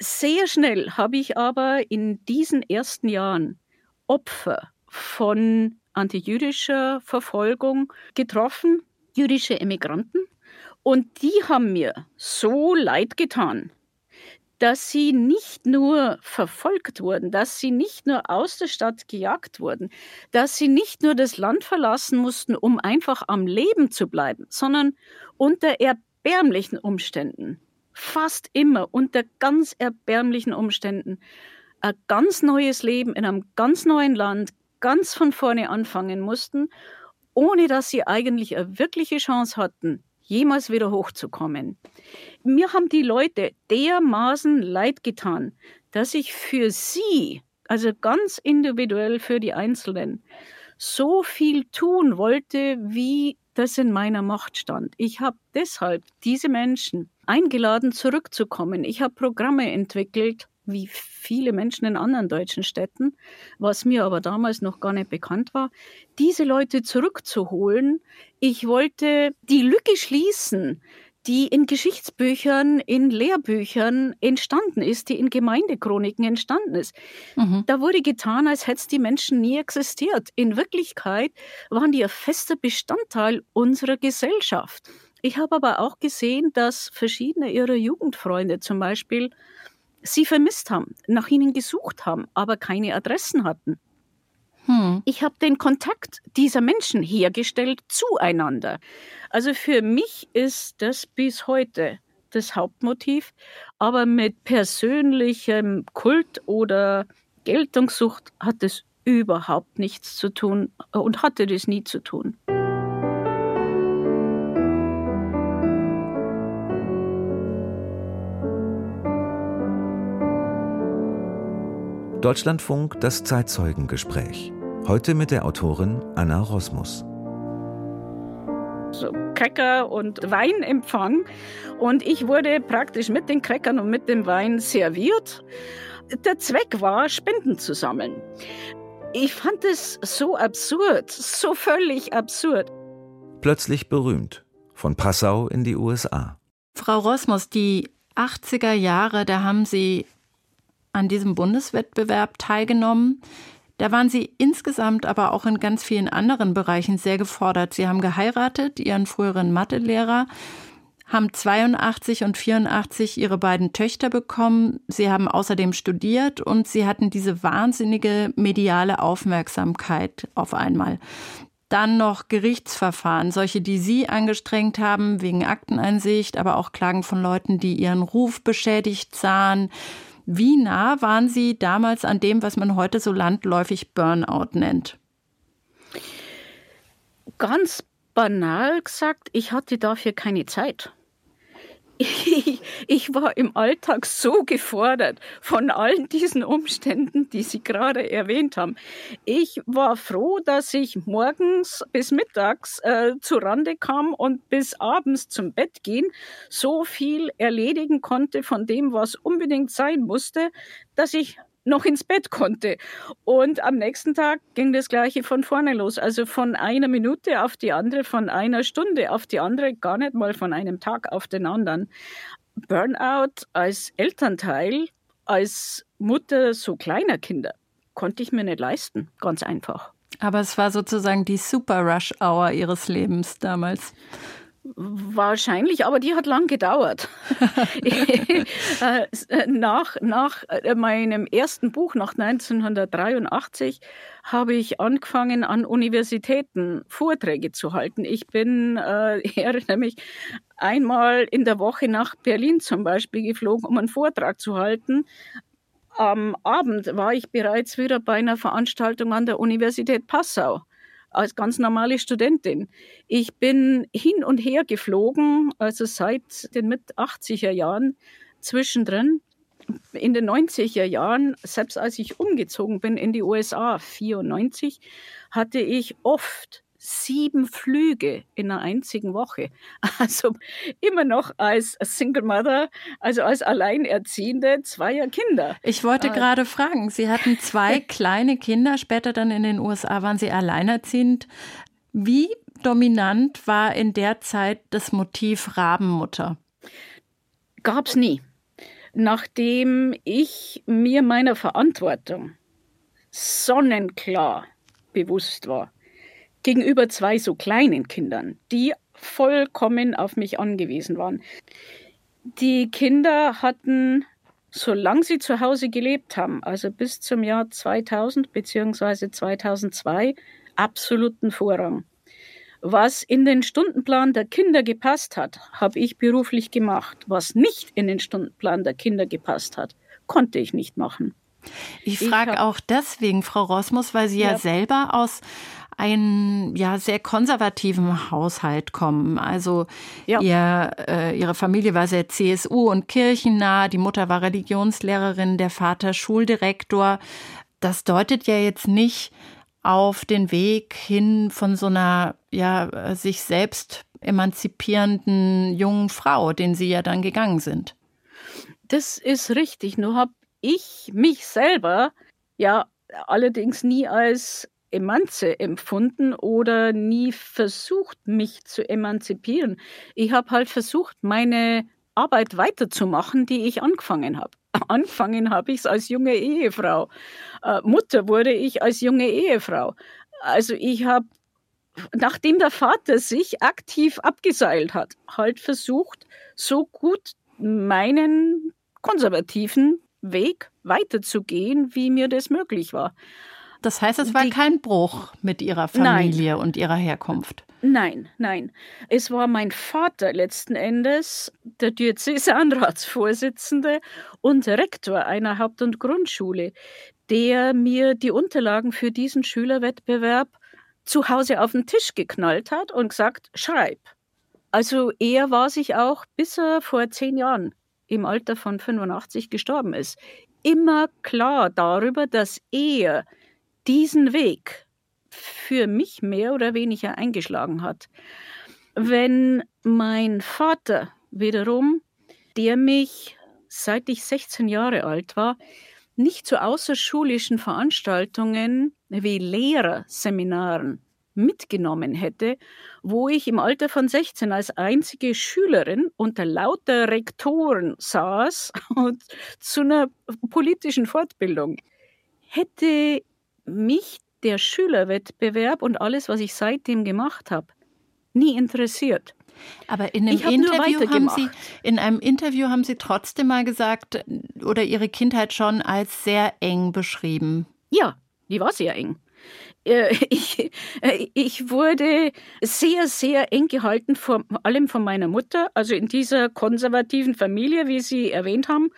Sehr schnell habe ich aber in diesen ersten Jahren Opfer von antijüdischer Verfolgung getroffen, jüdische Emigranten. Und die haben mir so leid getan, dass sie nicht nur verfolgt wurden, dass sie nicht nur aus der Stadt gejagt wurden, dass sie nicht nur das Land verlassen mussten, um einfach am Leben zu bleiben, sondern unter erbärmlichen Umständen, fast immer unter ganz erbärmlichen Umständen, ein ganz neues Leben in einem ganz neuen Land, ganz von vorne anfangen mussten, ohne dass sie eigentlich eine wirkliche Chance hatten, jemals wieder hochzukommen. Mir haben die Leute dermaßen leid getan, dass ich für sie, also ganz individuell für die Einzelnen, so viel tun wollte, wie das in meiner Macht stand. Ich habe deshalb diese Menschen eingeladen, zurückzukommen. Ich habe Programme entwickelt, wie viele Menschen in anderen deutschen Städten, was mir aber damals noch gar nicht bekannt war, diese Leute zurückzuholen. Ich wollte die Lücke schließen, die in Geschichtsbüchern, in Lehrbüchern entstanden ist, die in Gemeindechroniken entstanden ist. Mhm. Da wurde getan, als hätten die Menschen nie existiert. In Wirklichkeit waren die ein fester Bestandteil unserer Gesellschaft. Ich habe aber auch gesehen, dass verschiedene ihrer Jugendfreunde zum Beispiel sie vermisst haben, nach ihnen gesucht haben, aber keine Adressen hatten. Hm. Ich habe den Kontakt dieser Menschen hergestellt zueinander. Also für mich ist das bis heute das Hauptmotiv, aber mit persönlichem Kult oder Geltungssucht hat es überhaupt nichts zu tun und hatte das nie zu tun. Deutschlandfunk das Zeitzeugengespräch. Heute mit der Autorin Anna Rosmus. So Cracker und Weinempfang und ich wurde praktisch mit den Crackern und mit dem Wein serviert. Der Zweck war, Spenden zu sammeln. Ich fand es so absurd, so völlig absurd. Plötzlich berühmt. Von Passau in die USA. Frau Rosmus, die 80er Jahre, da haben Sie an diesem Bundeswettbewerb teilgenommen. Da waren Sie insgesamt aber auch in ganz vielen anderen Bereichen sehr gefordert. Sie haben geheiratet, Ihren früheren Mathelehrer, haben 82 und 84 Ihre beiden Töchter bekommen. Sie haben außerdem studiert und Sie hatten diese wahnsinnige mediale Aufmerksamkeit auf einmal. Dann noch Gerichtsverfahren, solche, die Sie angestrengt haben wegen Akteneinsicht, aber auch Klagen von Leuten, die ihren Ruf beschädigt sahen. Wie nah waren Sie damals an dem, was man heute so landläufig Burnout nennt? Ganz banal gesagt, ich hatte dafür keine Zeit. Ich, war im Alltag so gefordert von allen diesen Umständen, die Sie gerade erwähnt haben. Ich war froh, dass ich morgens bis mittags äh, zu Rande kam und bis abends zum Bett gehen so viel erledigen konnte von dem, was unbedingt sein musste, dass ich noch ins Bett konnte. Und am nächsten Tag ging das Gleiche von vorne los. Also von einer Minute auf die andere, von einer Stunde auf die andere, gar nicht mal von einem Tag auf den anderen. Burnout als Elternteil, als Mutter so kleiner Kinder, konnte ich mir nicht leisten. Ganz einfach. Aber es war sozusagen die Super Rush Hour ihres Lebens damals. Wahrscheinlich, aber die hat lang gedauert. <laughs> <laughs> Äh, nach, nach äh, meinem ersten Buch, nach 1983, habe ich angefangen, an Universitäten Vorträge zu halten. Ich bin äh, <laughs> nämlich einmal in der Woche nach Berlin zum Beispiel geflogen, um einen Vortrag zu halten am Abend war ich bereits wieder bei einer Veranstaltung an der Universität Passau als ganz normale Studentin. Ich bin hin und her geflogen, also seit den mit 80er Jahren zwischendrin. In den 90er Jahren, selbst als ich umgezogen bin in die USA, 94, hatte ich oft sieben Flüge in einer einzigen Woche. <laughs> Also immer noch als Single Mother, also als Alleinerziehende zweier Kinder. Ich wollte äh, gerade fragen, Sie hatten zwei <laughs> kleine Kinder, später dann in den USA waren Sie alleinerziehend. Wie dominant war in der Zeit das Motiv Rabenmutter? Gab es nie. Nachdem ich mir meiner Verantwortung sonnenklar bewusst war, gegenüber zwei so kleinen Kindern, die vollkommen auf mich angewiesen waren. Die Kinder hatten, solange sie zu Hause gelebt haben, also bis zum Jahr 2000 bzw. 2002, absoluten Vorrang. Was in den Stundenplan der Kinder gepasst hat, habe ich beruflich gemacht. Was nicht in den Stundenplan der Kinder gepasst hat, konnte ich nicht machen. Ich frage auch deswegen, Frau Rosmus, weil Sie ja, ja selber aus einen ja sehr konservativen Haushalt kommen. Also ja. ihr, äh, ihre Familie war sehr CSU und kirchennah, die Mutter war Religionslehrerin, der Vater Schuldirektor. Das deutet ja jetzt nicht auf den Weg hin von so einer ja sich selbst emanzipierenden jungen Frau, den sie ja dann gegangen sind. Das ist richtig. Nur habe ich mich selber ja allerdings nie als Emanze empfunden oder nie versucht, mich zu emanzipieren. Ich habe halt versucht, meine Arbeit weiterzumachen, die ich angefangen habe. <laughs> Angefangen habe ich es als junge Ehefrau. Äh, Mutter wurde ich als junge Ehefrau. Also ich habe, nachdem der Vater sich aktiv abgeseilt hat, halt versucht, so gut meinen konservativen Weg weiterzugehen, wie mir das möglich war. Das heißt, es war die, kein Bruch mit ihrer Familie nein, und ihrer Herkunft. Nein, nein. Es war mein Vater letzten Endes, der Diözesanratsvorsitzende und Rektor einer Haupt- und Grundschule, der mir die Unterlagen für diesen Schülerwettbewerb zu Hause auf den Tisch geknallt hat und gesagt, schreib. Also er war sich auch, bis er vor zehn Jahren im Alter von 85 gestorben ist, immer klar darüber, dass er diesen Weg für mich mehr oder weniger eingeschlagen hat. Wenn mein Vater wiederum, der mich seit ich 16 Jahre alt war, nicht zu außerschulischen Veranstaltungen wie Lehrerseminaren mitgenommen hätte, wo ich im Alter von 16 als einzige Schülerin unter lauter Rektoren saß <laughs> und zu einer politischen Fortbildung, hätte mich der Schülerwettbewerb und alles, was ich seitdem gemacht habe, nie interessiert. Aber in einem Interview haben Sie, in einem Interview haben Sie trotzdem mal gesagt oder Ihre Kindheit schon als sehr eng beschrieben. Ja, die war sehr eng. Äh, <laughs> ich, äh, ich wurde sehr, sehr eng gehalten, vor allem von meiner Mutter. Also in dieser konservativen Familie, wie Sie erwähnt haben,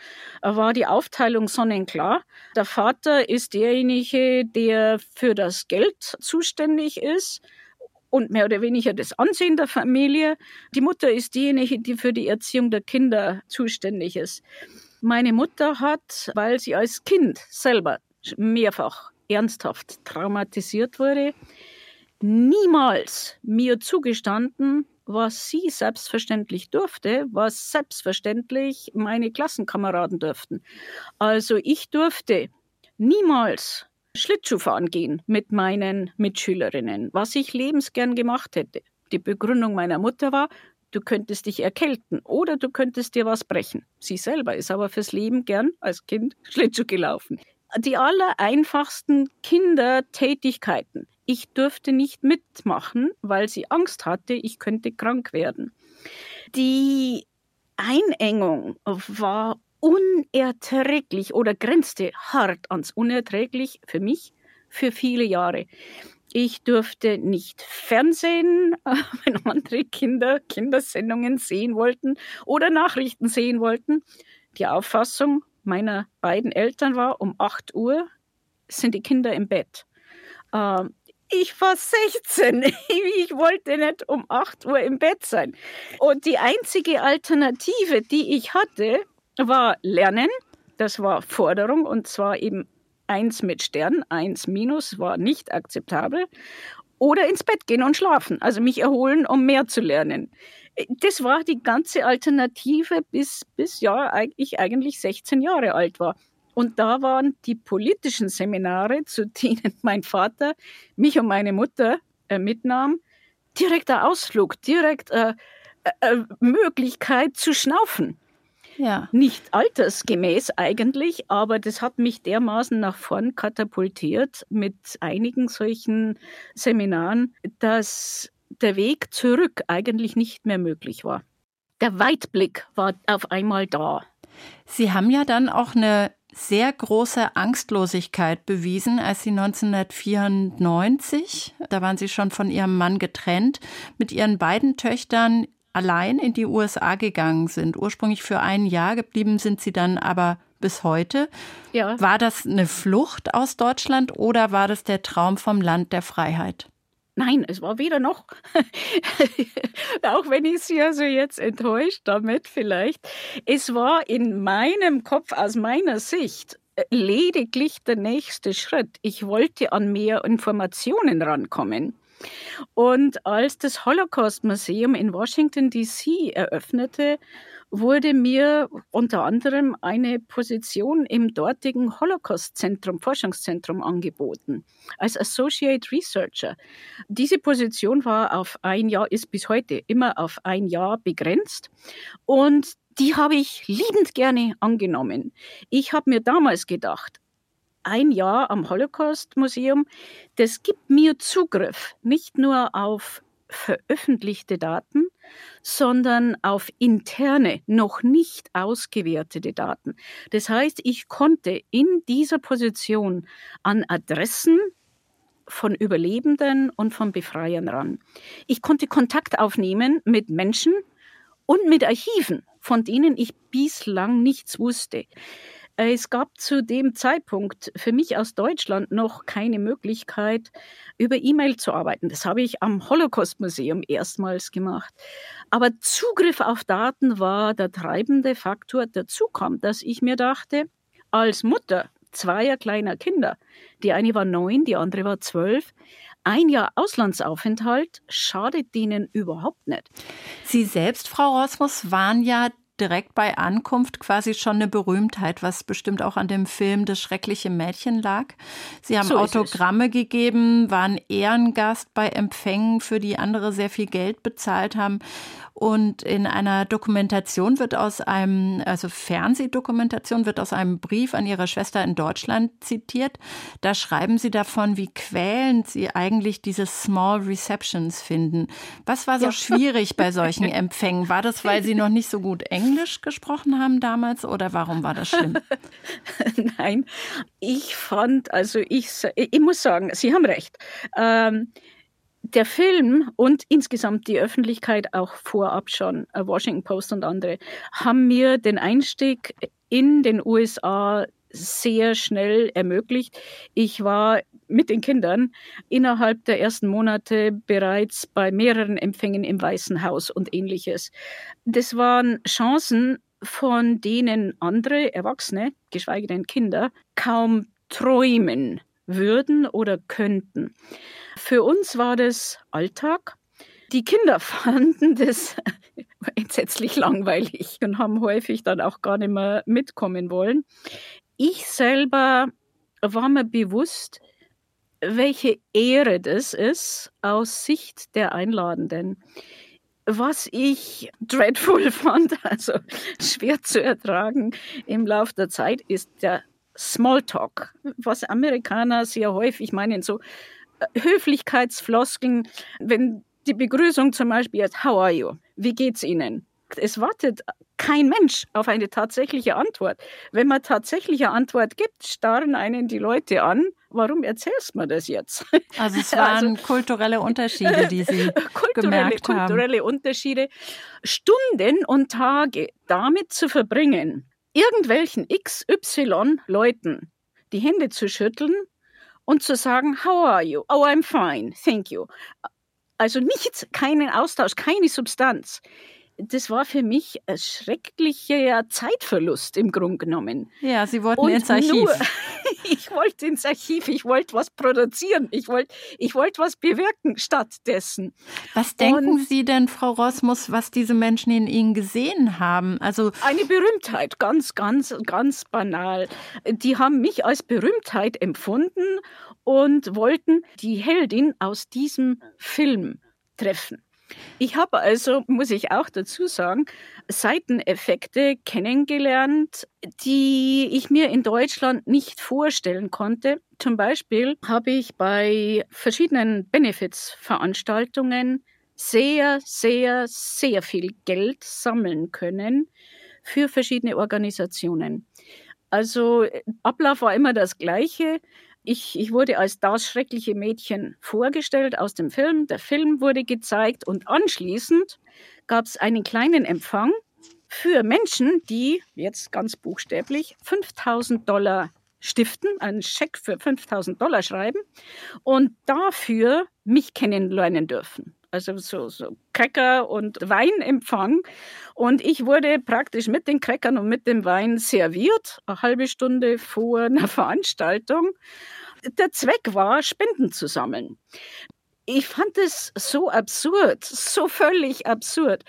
war die Aufteilung sonnenklar. Der Vater ist derjenige, der für das Geld zuständig ist und mehr oder weniger das Ansehen der Familie. Die Mutter ist diejenige, die für die Erziehung der Kinder zuständig ist. Meine Mutter hat, weil sie als Kind selber mehrfach ernsthaft traumatisiert wurde, niemals mir zugestanden, was sie selbstverständlich durfte, was selbstverständlich meine Klassenkameraden durften. Also ich durfte niemals Schlittschuhfahren gehen mit meinen Mitschülerinnen, was ich lebensgern gemacht hätte. Die Begründung meiner Mutter war, du könntest dich erkälten oder du könntest dir was brechen. Sie selber ist aber fürs Leben gern als Kind Schlittschuh gelaufen die allereinfachsten Kindertätigkeiten. Ich durfte nicht mitmachen, weil sie Angst hatte, ich könnte krank werden. Die Einengung war unerträglich oder grenzte hart ans unerträglich für mich für viele Jahre. Ich durfte nicht Fernsehen, <laughs> wenn andere Kinder Kindersendungen sehen wollten oder Nachrichten sehen wollten. Die Auffassung meiner beiden Eltern war, um 8 Uhr sind die Kinder im Bett. Ähm, ich war 16. <laughs> Ich wollte nicht um 8 Uhr im Bett sein. Und die einzige Alternative, die ich hatte, war Lernen. Das war Forderung und zwar eben eins mit Stern, eins minus war nicht akzeptabel. Oder ins Bett gehen und schlafen, also mich erholen, um mehr zu lernen. Das war die ganze Alternative, bis, bis ja, ich eigentlich 16 Jahre alt war. Und da waren die politischen Seminare, zu denen <laughs> mein Vater mich und meine Mutter äh, mitnahm, direkter Ausflug, direkt äh, äh, Möglichkeit zu schnaufen. Ja. Nicht altersgemäß eigentlich, aber das hat mich dermaßen nach vorn katapultiert mit einigen solchen Seminaren, dass der Weg zurück eigentlich nicht mehr möglich war. Der Weitblick war auf einmal da. Sie haben ja dann auch eine sehr große Angstlosigkeit bewiesen, als Sie 1994, da waren Sie schon von Ihrem Mann getrennt, mit Ihren beiden Töchtern allein in die USA gegangen sind. Ursprünglich für ein Jahr geblieben sind Sie dann aber bis heute. Ja. War das eine Flucht aus Deutschland oder war das der Traum vom Land der Freiheit? Nein, es war weder noch. <laughs> Auch wenn ich Sie also jetzt enttäuscht damit vielleicht. Es war in meinem Kopf aus meiner Sicht äh, lediglich der nächste Schritt. Ich wollte an mehr Informationen rankommen. Und als das Holocaust Museum in Washington, DC eröffnete, wurde mir unter anderem eine Position im dortigen Holocaust-Zentrum, Forschungszentrum angeboten, als Associate Researcher. Diese Position war auf ein Jahr, ist bis heute immer auf ein Jahr begrenzt und die habe ich liebend gerne angenommen. Ich habe mir damals gedacht, ein Jahr am Holocaust-Museum, das gibt mir Zugriff nicht nur auf veröffentlichte Daten, sondern auf interne, noch nicht ausgewertete Daten. Das heißt, ich konnte in dieser Position an Adressen von Überlebenden und von Befreiern ran. Ich konnte Kontakt aufnehmen mit Menschen und mit Archiven, von denen ich bislang nichts wusste. Es gab zu dem Zeitpunkt für mich aus Deutschland noch keine Möglichkeit, über E-Mail zu arbeiten. Das habe ich am Holocaust-Museum erstmals gemacht. Aber Zugriff auf Daten war der treibende Faktor. Dazu kam, dass ich mir dachte, als Mutter zweier kleiner Kinder, die eine war neun, die andere war zwölf, ein Jahr Auslandsaufenthalt schadet denen überhaupt nicht. Sie selbst, Frau Rosmus, waren ja direkt bei Ankunft quasi schon eine Berühmtheit, was bestimmt auch an dem Film Das schreckliche Mädchen lag. Sie haben so Autogramme gegeben, waren Ehrengast bei Empfängen, für die andere sehr viel Geld bezahlt haben. Und in einer Dokumentation wird aus einem, also Fernsehdokumentation wird aus einem Brief an ihre Schwester in Deutschland zitiert. Da schreiben sie davon, wie quälend sie eigentlich diese Small Receptions finden. Was war so ja. schwierig bei <laughs> solchen Empfängen? War das, weil sie noch nicht so gut Englisch gesprochen haben damals oder warum war das schlimm? <laughs> Nein, ich fand, also ich, ich muss sagen, Sie haben recht. Ähm, der Film und insgesamt die Öffentlichkeit auch vorab schon, äh, Washington Post und andere, haben mir den Einstieg in den USA sehr schnell ermöglicht. Ich war mit den Kindern innerhalb der ersten Monate bereits bei mehreren Empfängen im Weißen Haus und ähnliches. Das waren Chancen, von denen andere Erwachsene, geschweige denn Kinder, kaum träumen würden oder könnten. Für uns war das Alltag. Die Kinder <laughs> fanden das <laughs> entsetzlich langweilig und haben häufig dann auch gar nicht mehr mitkommen wollen. Ich selber war mir bewusst, welche Ehre das ist aus Sicht der Einladenden. Was ich dreadful <laughs> fand, also schwer zu ertragen im Laufe der Zeit, ist der Smalltalk, was Amerikaner sehr häufig meinen, so Höflichkeitsfloskeln, wenn die Begrüßung zum Beispiel ist, How are you? Wie geht's Ihnen? Es wartet kein Mensch auf eine tatsächliche Antwort. Wenn man tatsächliche Antwort gibt, starren einen die Leute an. Warum erzählst du mir das jetzt? Also es <laughs> waren also, kulturelle Unterschiede, die Sie <laughs> kulturelle, gemerkt haben. Kulturelle Unterschiede. Stunden und Tage damit zu verbringen, irgendwelchen XY-Leuten die Hände zu schütteln und zu sagen, how are you? Oh, I'm fine, thank you. Also nichts, keinen Austausch, keine Substanz das war für mich ein schrecklicher Zeitverlust im Grunde genommen. Ja, Sie wollten Und ins Archiv. Nur, <laughs> ich wollte ins Archiv, ich wollte was produzieren, ich wollte ich wollt was bewirken stattdessen. Was denken Und Sie denn, Frau Rosmus, was diese Menschen in Ihnen gesehen haben? Also eine Berühmtheit, ganz, ganz, ganz banal. Die haben mich als Berühmtheit empfunden und wollten die Heldin aus diesem Film treffen. Ich habe also, muss ich auch dazu sagen, Seiteneffekte kennengelernt, die ich mir in Deutschland nicht vorstellen konnte. Zum Beispiel habe ich bei verschiedenen Benefits-Veranstaltungen sehr, sehr, sehr viel Geld sammeln können für verschiedene Organisationen. Also Ablauf war immer das gleiche. Ich, ich wurde als das schreckliche Mädchen vorgestellt aus dem Film. Der Film wurde gezeigt und anschließend gab es einen kleinen Empfang für Menschen, die jetzt ganz buchstäblich 5000 Dollar stiften, einen Scheck für 5000 Dollar schreiben und dafür mich kennenlernen dürfen. Also so, so Cracker und Weinempfang. Und ich wurde praktisch mit den Crackern und mit dem Wein serviert, eine halbe Stunde vor einer Veranstaltung der Zweck war, Spenden zu sammeln. Ich fand es so absurd, so völlig absurd.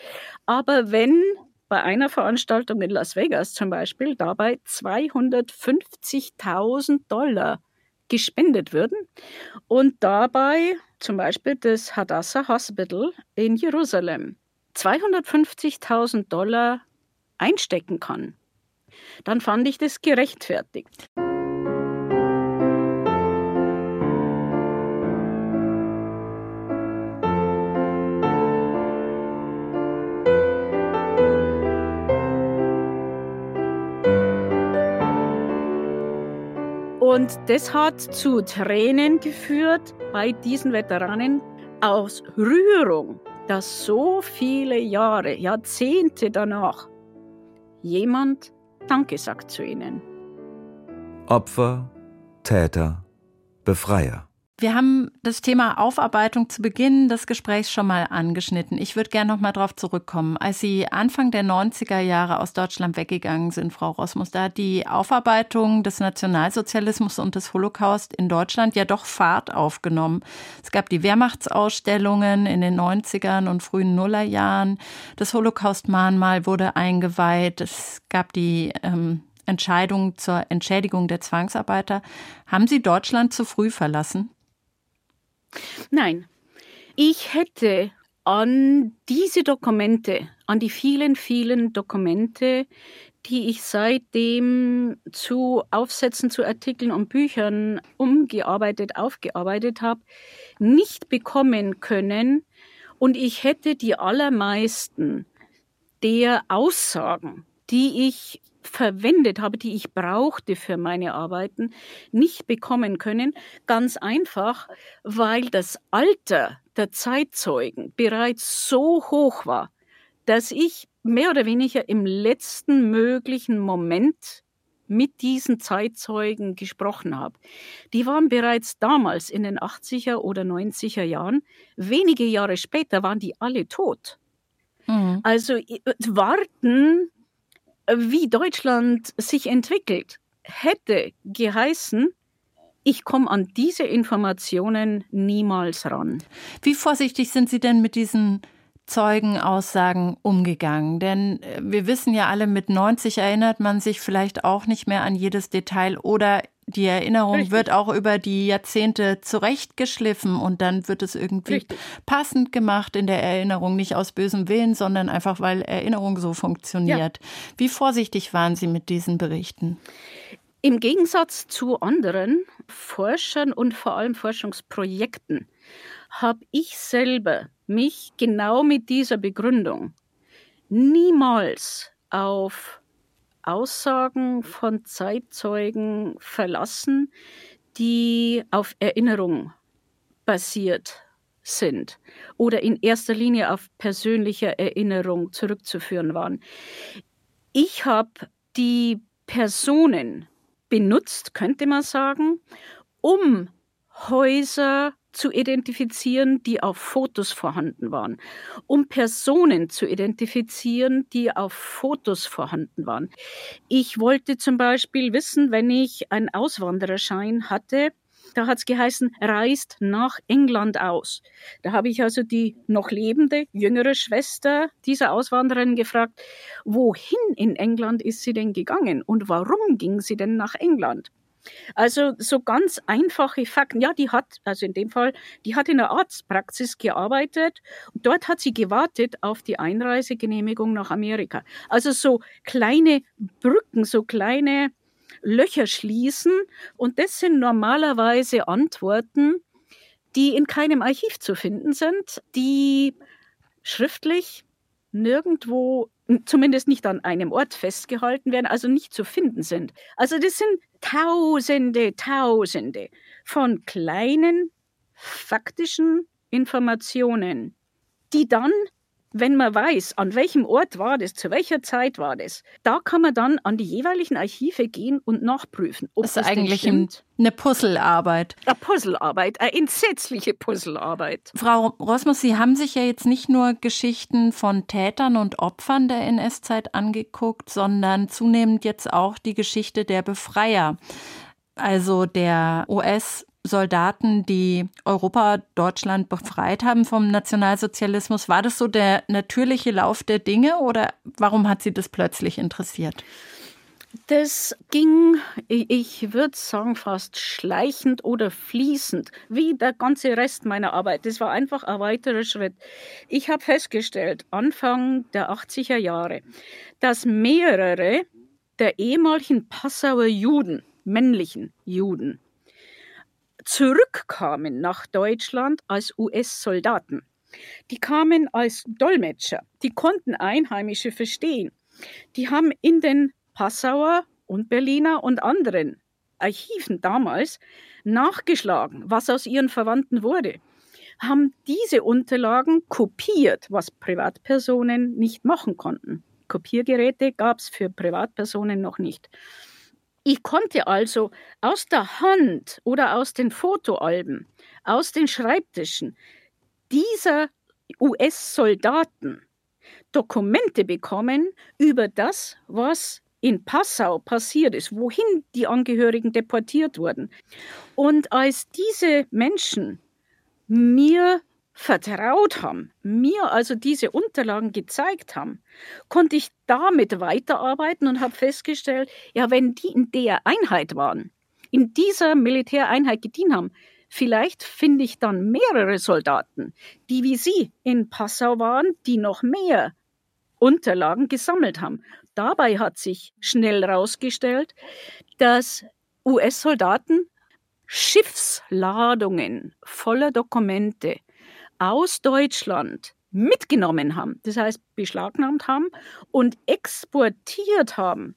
Aber wenn bei einer Veranstaltung in Las Vegas zum Beispiel dabei 250.000 Dollar gespendet würden und dabei zum Beispiel das Hadassah Hospital in Jerusalem 250.000 Dollar einstecken kann, dann fand ich das gerechtfertigt. Und das hat zu Tränen geführt bei diesen Veteranen aus Rührung, dass so viele Jahre, Jahrzehnte danach jemand Danke sagt zu ihnen. Opfer, Täter, Befreier. Wir haben das Thema Aufarbeitung zu Beginn des Gesprächs schon mal angeschnitten. Ich würde gerne noch mal darauf zurückkommen. Als Sie Anfang der 90er Jahre aus Deutschland weggegangen sind, Frau Rosmus, da hat die Aufarbeitung des Nationalsozialismus und des Holocaust in Deutschland ja doch Fahrt aufgenommen. Es gab die Wehrmachtsausstellungen in den 90ern und frühen Nullerjahren. Das Holocaust-Mahnmal wurde eingeweiht. Es gab die ähm, Entscheidung zur Entschädigung der Zwangsarbeiter. Haben Sie Deutschland zu früh verlassen? Nein, ich hätte an diese Dokumente, an die vielen, vielen Dokumente, die ich seitdem zu Aufsätzen, zu Artikeln und Büchern umgearbeitet, aufgearbeitet habe, nicht bekommen können. Und ich hätte die allermeisten der Aussagen, die ich verwendet habe, die ich brauchte für meine Arbeiten, nicht bekommen können. Ganz einfach, weil das Alter der Zeitzeugen bereits so hoch war, dass ich mehr oder weniger im letzten möglichen Moment mit diesen Zeitzeugen gesprochen habe. Die waren bereits damals in den 80er oder 90er Jahren. Wenige Jahre später waren die alle tot. Mhm. Also warten wie Deutschland sich entwickelt, hätte geheißen, ich komme an diese Informationen niemals ran. Wie vorsichtig sind Sie denn mit diesen Zeugenaussagen umgegangen? Denn äh, wir wissen ja alle, mit 90 erinnert man sich vielleicht auch nicht mehr an jedes Detail oder die Erinnerung Richtig. wird auch über die Jahrzehnte zurechtgeschliffen und dann wird es irgendwie Richtig. passend gemacht in der Erinnerung, nicht aus bösem Willen, sondern einfach, weil Erinnerung so funktioniert. Ja. Wie vorsichtig waren Sie mit diesen Berichten? Im Gegensatz zu anderen Forschern und vor allem Forschungsprojekten habe ich selber mich genau mit dieser Begründung niemals auf Aussagen von Zeitzeugen verlassen, die auf Erinnerung basiert sind oder in erster Linie auf persönlicher Erinnerung zurückzuführen waren. Ich habe die Personen benutzt, könnte man sagen, um Häuser zu identifizieren, die auf Fotos vorhanden waren, um Personen zu identifizieren, die auf Fotos vorhanden waren. Ich wollte zum Beispiel wissen, wenn ich einen Auswandererschein hatte, da hat es geheißen, reist nach England aus. Da habe ich also die noch lebende, jüngere Schwester dieser Auswanderin gefragt, wohin in England ist sie denn gegangen und warum ging sie denn nach England? Also so ganz einfache Fakten. Ja, die hat, also in dem Fall, die hat in der Arztpraxis gearbeitet und dort hat sie gewartet auf die Einreisegenehmigung nach Amerika. Also so kleine Brücken, so kleine Löcher schließen und das sind normalerweise Antworten, die in keinem Archiv zu finden sind, die schriftlich nirgendwo, zumindest nicht an einem Ort festgehalten werden, also nicht zu finden sind. Also das sind Tausende, Tausende von kleinen faktischen Informationen, die dann wenn man weiß, an welchem Ort war das, zu welcher Zeit war das, da kann man dann an die jeweiligen Archive gehen und nachprüfen. Ob das ist das eigentlich eine Puzzlearbeit. Eine Puzzlearbeit, eine entsetzliche Puzzlearbeit. Frau Rosmus, Sie haben sich ja jetzt nicht nur Geschichten von Tätern und Opfern der NS-Zeit angeguckt, sondern zunehmend jetzt auch die Geschichte der Befreier also der US Soldaten, die Europa, Deutschland befreit haben vom Nationalsozialismus. War das so der natürliche Lauf der Dinge oder warum hat Sie das plötzlich interessiert? Das ging, ich würde sagen, fast schleichend oder fließend, wie der ganze Rest meiner Arbeit. Das war einfach ein weiterer Schritt. Ich habe festgestellt, Anfang der 80er Jahre, dass mehrere der ehemaligen Passauer Juden, männlichen Juden, zurückkamen nach Deutschland als US-Soldaten. Die kamen als Dolmetscher, die konnten Einheimische verstehen. Die haben in den Passauer und Berliner und anderen Archiven damals nachgeschlagen, was aus ihren Verwandten wurde, haben diese Unterlagen kopiert, was Privatpersonen nicht machen konnten. Kopiergeräte gab es für Privatpersonen noch nicht. Ich konnte also aus der Hand oder aus den Fotoalben, aus den Schreibtischen dieser US-Soldaten Dokumente bekommen über das, was in Passau passiert ist, wohin die Angehörigen deportiert wurden. Und als diese Menschen mir vertraut haben, mir also diese Unterlagen gezeigt haben, konnte ich damit weiterarbeiten und habe festgestellt, ja, wenn die in der Einheit waren, in dieser Militäreinheit gedient haben, vielleicht finde ich dann mehrere Soldaten, die wie Sie in Passau waren, die noch mehr Unterlagen gesammelt haben. Dabei hat sich schnell herausgestellt, dass US-Soldaten Schiffsladungen voller Dokumente aus Deutschland mitgenommen haben, das heißt beschlagnahmt haben und exportiert haben.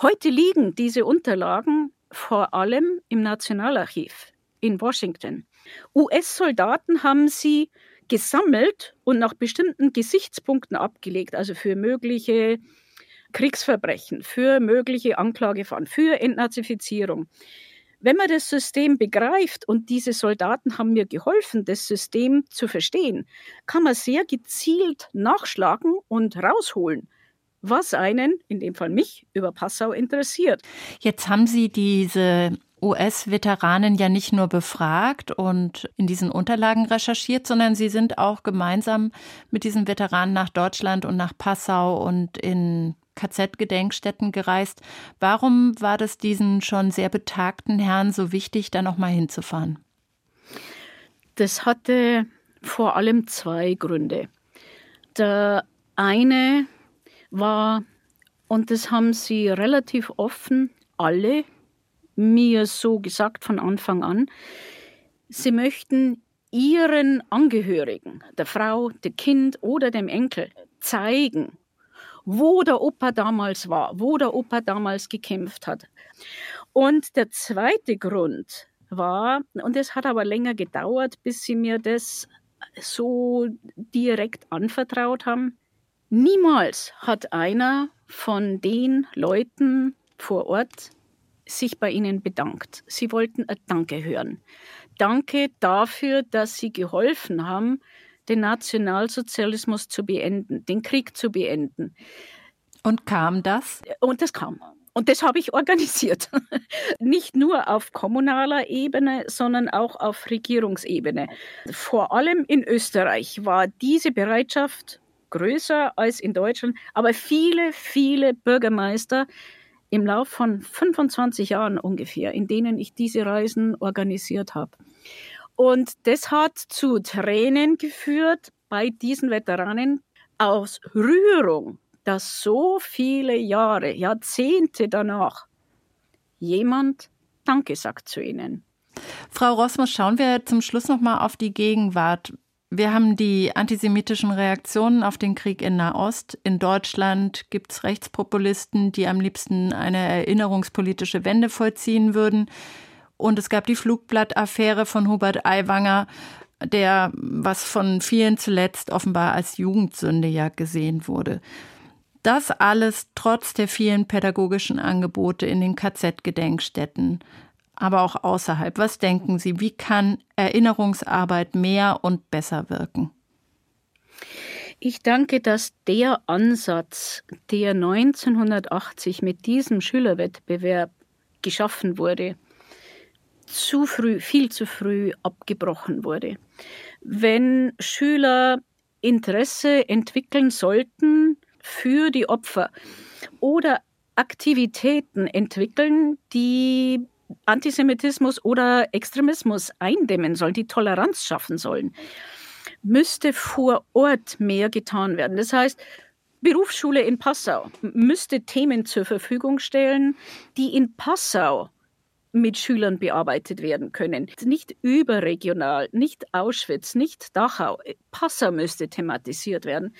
Heute liegen diese Unterlagen vor allem im Nationalarchiv in Washington. US-Soldaten haben sie gesammelt und nach bestimmten Gesichtspunkten abgelegt, also für mögliche Kriegsverbrechen, für mögliche Anklagefahren, für Entnazifizierung. Wenn man das System begreift und diese Soldaten haben mir geholfen, das System zu verstehen, kann man sehr gezielt nachschlagen und rausholen, was einen, in dem Fall mich, über Passau interessiert. Jetzt haben Sie diese US-Veteranen ja nicht nur befragt und in diesen Unterlagen recherchiert, sondern sie sind auch gemeinsam mit diesen Veteranen nach Deutschland und nach Passau und in KZ-Gedenkstätten gereist. Warum war das diesen schon sehr betagten Herren so wichtig, da nochmal hinzufahren? Das hatte vor allem zwei Gründe. Der eine war, und das haben sie relativ offen alle mir so gesagt von Anfang an, sie möchten ihren Angehörigen, der Frau, dem Kind oder dem Enkel zeigen, wo der Opa damals war, wo der Opa damals gekämpft hat. Und der zweite Grund war, und es hat aber länger gedauert, bis sie mir das so direkt anvertraut haben, Niemals hat einer von den Leuten vor Ort sich bei ihnen bedankt. Sie wollten ein Danke hören. Danke dafür, dass sie geholfen haben, den Nationalsozialismus zu beenden, den Krieg zu beenden. Und kam das? Und das kam. Und das habe ich organisiert. <laughs> Nicht nur auf kommunaler Ebene, sondern auch auf Regierungsebene. Vor allem in Österreich war diese Bereitschaft größer als in Deutschland, aber viele, viele Bürgermeister im Lauf von 25 Jahren ungefähr, in denen ich diese Reisen organisiert habe. Und das hat zu Tränen geführt bei diesen Veteranen aus Rührung, dass so viele Jahre, Jahrzehnte danach jemand Danke sagt zu ihnen. Frau Rosmus, schauen wir zum Schluss noch mal auf die Gegenwart. Wir haben die antisemitischen Reaktionen auf den Krieg in Nahost. In Deutschland gibt es Rechtspopulisten, die am liebsten eine erinnerungspolitische Wende vollziehen würden. Und es gab die Flugblattaffäre von Hubert Aiwanger, der, was von vielen zuletzt offenbar als Jugendsünde ja gesehen wurde. Das alles trotz der vielen pädagogischen Angebote in den KZ-Gedenkstätten, aber auch außerhalb. Was denken Sie, wie kann Erinnerungsarbeit mehr und besser wirken? Ich danke, dass der Ansatz, der 1980 mit diesem Schülerwettbewerb geschaffen wurde, zu früh, viel zu früh abgebrochen wurde. Wenn Schüler Interesse entwickeln sollten für die Opfer oder Aktivitäten entwickeln, die Antisemitismus oder Extremismus eindämmen sollen, die Toleranz schaffen sollen, müsste vor Ort mehr getan werden. Das heißt, Berufsschule in Passau müsste Themen zur Verfügung stellen, die in Passau mit Schülern bearbeitet werden können. Nicht überregional, nicht Auschwitz, nicht Dachau. Passau müsste thematisiert werden.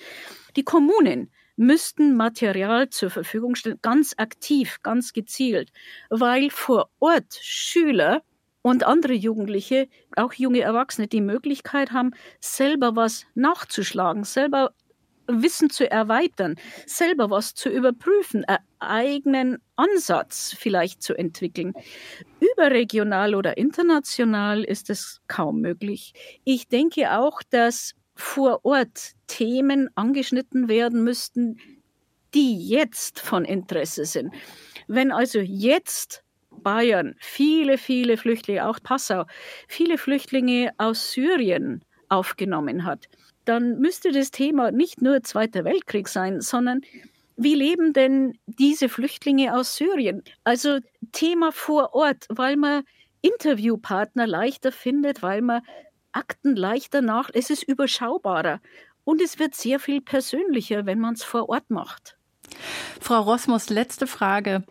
Die Kommunen müssten Material zur Verfügung stellen, ganz aktiv, ganz gezielt, weil vor Ort Schüler und andere Jugendliche, auch junge Erwachsene, die Möglichkeit haben, selber was nachzuschlagen, selber Wissen zu erweitern, selber was zu überprüfen, einen eigenen Ansatz vielleicht zu entwickeln. Überregional oder international ist es kaum möglich. Ich denke auch, dass vor Ort Themen angeschnitten werden müssten, die jetzt von Interesse sind. Wenn also jetzt Bayern viele, viele Flüchtlinge, auch Passau, viele Flüchtlinge aus Syrien aufgenommen hat, dann müsste das Thema nicht nur Zweiter Weltkrieg sein, sondern wie leben denn diese Flüchtlinge aus Syrien? Also Thema vor Ort, weil man Interviewpartner leichter findet, weil man Akten leichter nach, es ist überschaubarer und es wird sehr viel persönlicher, wenn man es vor Ort macht. Frau Rosmus, letzte Frage.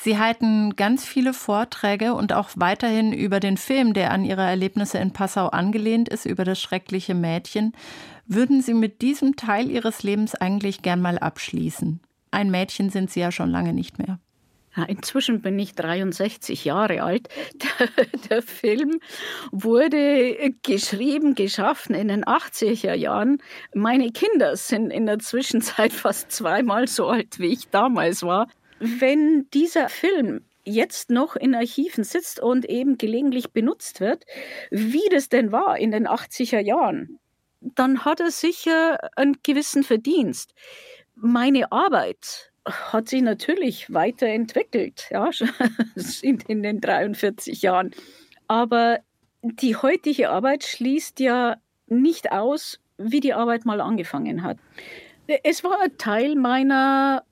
Sie halten ganz viele Vorträge und auch weiterhin über den Film, der an Ihre Erlebnisse in Passau angelehnt ist, über das schreckliche Mädchen. Würden Sie mit diesem Teil Ihres Lebens eigentlich gern mal abschließen? Ein Mädchen sind Sie ja schon lange nicht mehr. Inzwischen bin ich 63 Jahre alt. <laughs> Der, der, Film wurde geschrieben, geschaffen in den 80er Jahren. Meine Kinder sind in der Zwischenzeit <laughs> fast zweimal so alt, wie ich damals war. Wenn dieser Film jetzt noch in Archiven sitzt und eben gelegentlich benutzt wird, wie das denn war in den 80er Jahren, dann hat er sicher einen gewissen Verdienst. Meine Arbeit hat sich natürlich weiterentwickelt, ja, <laughs> in, in den 43 Jahren. Aber die heutige Arbeit schließt ja nicht aus, wie die Arbeit mal angefangen hat. Es war ein Teil meiner,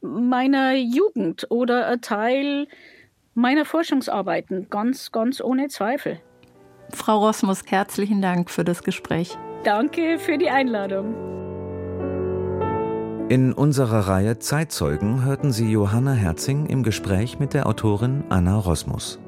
meiner Jugend oder ein Teil meiner Forschungsarbeiten, ganz, ganz ohne Zweifel. Frau Rosmus, herzlichen Dank für das Gespräch. Danke für die Einladung. In unserer Reihe Zeitzeugen hörten Sie Johanna Herzing im Gespräch mit der Autorin Anna Rosmus.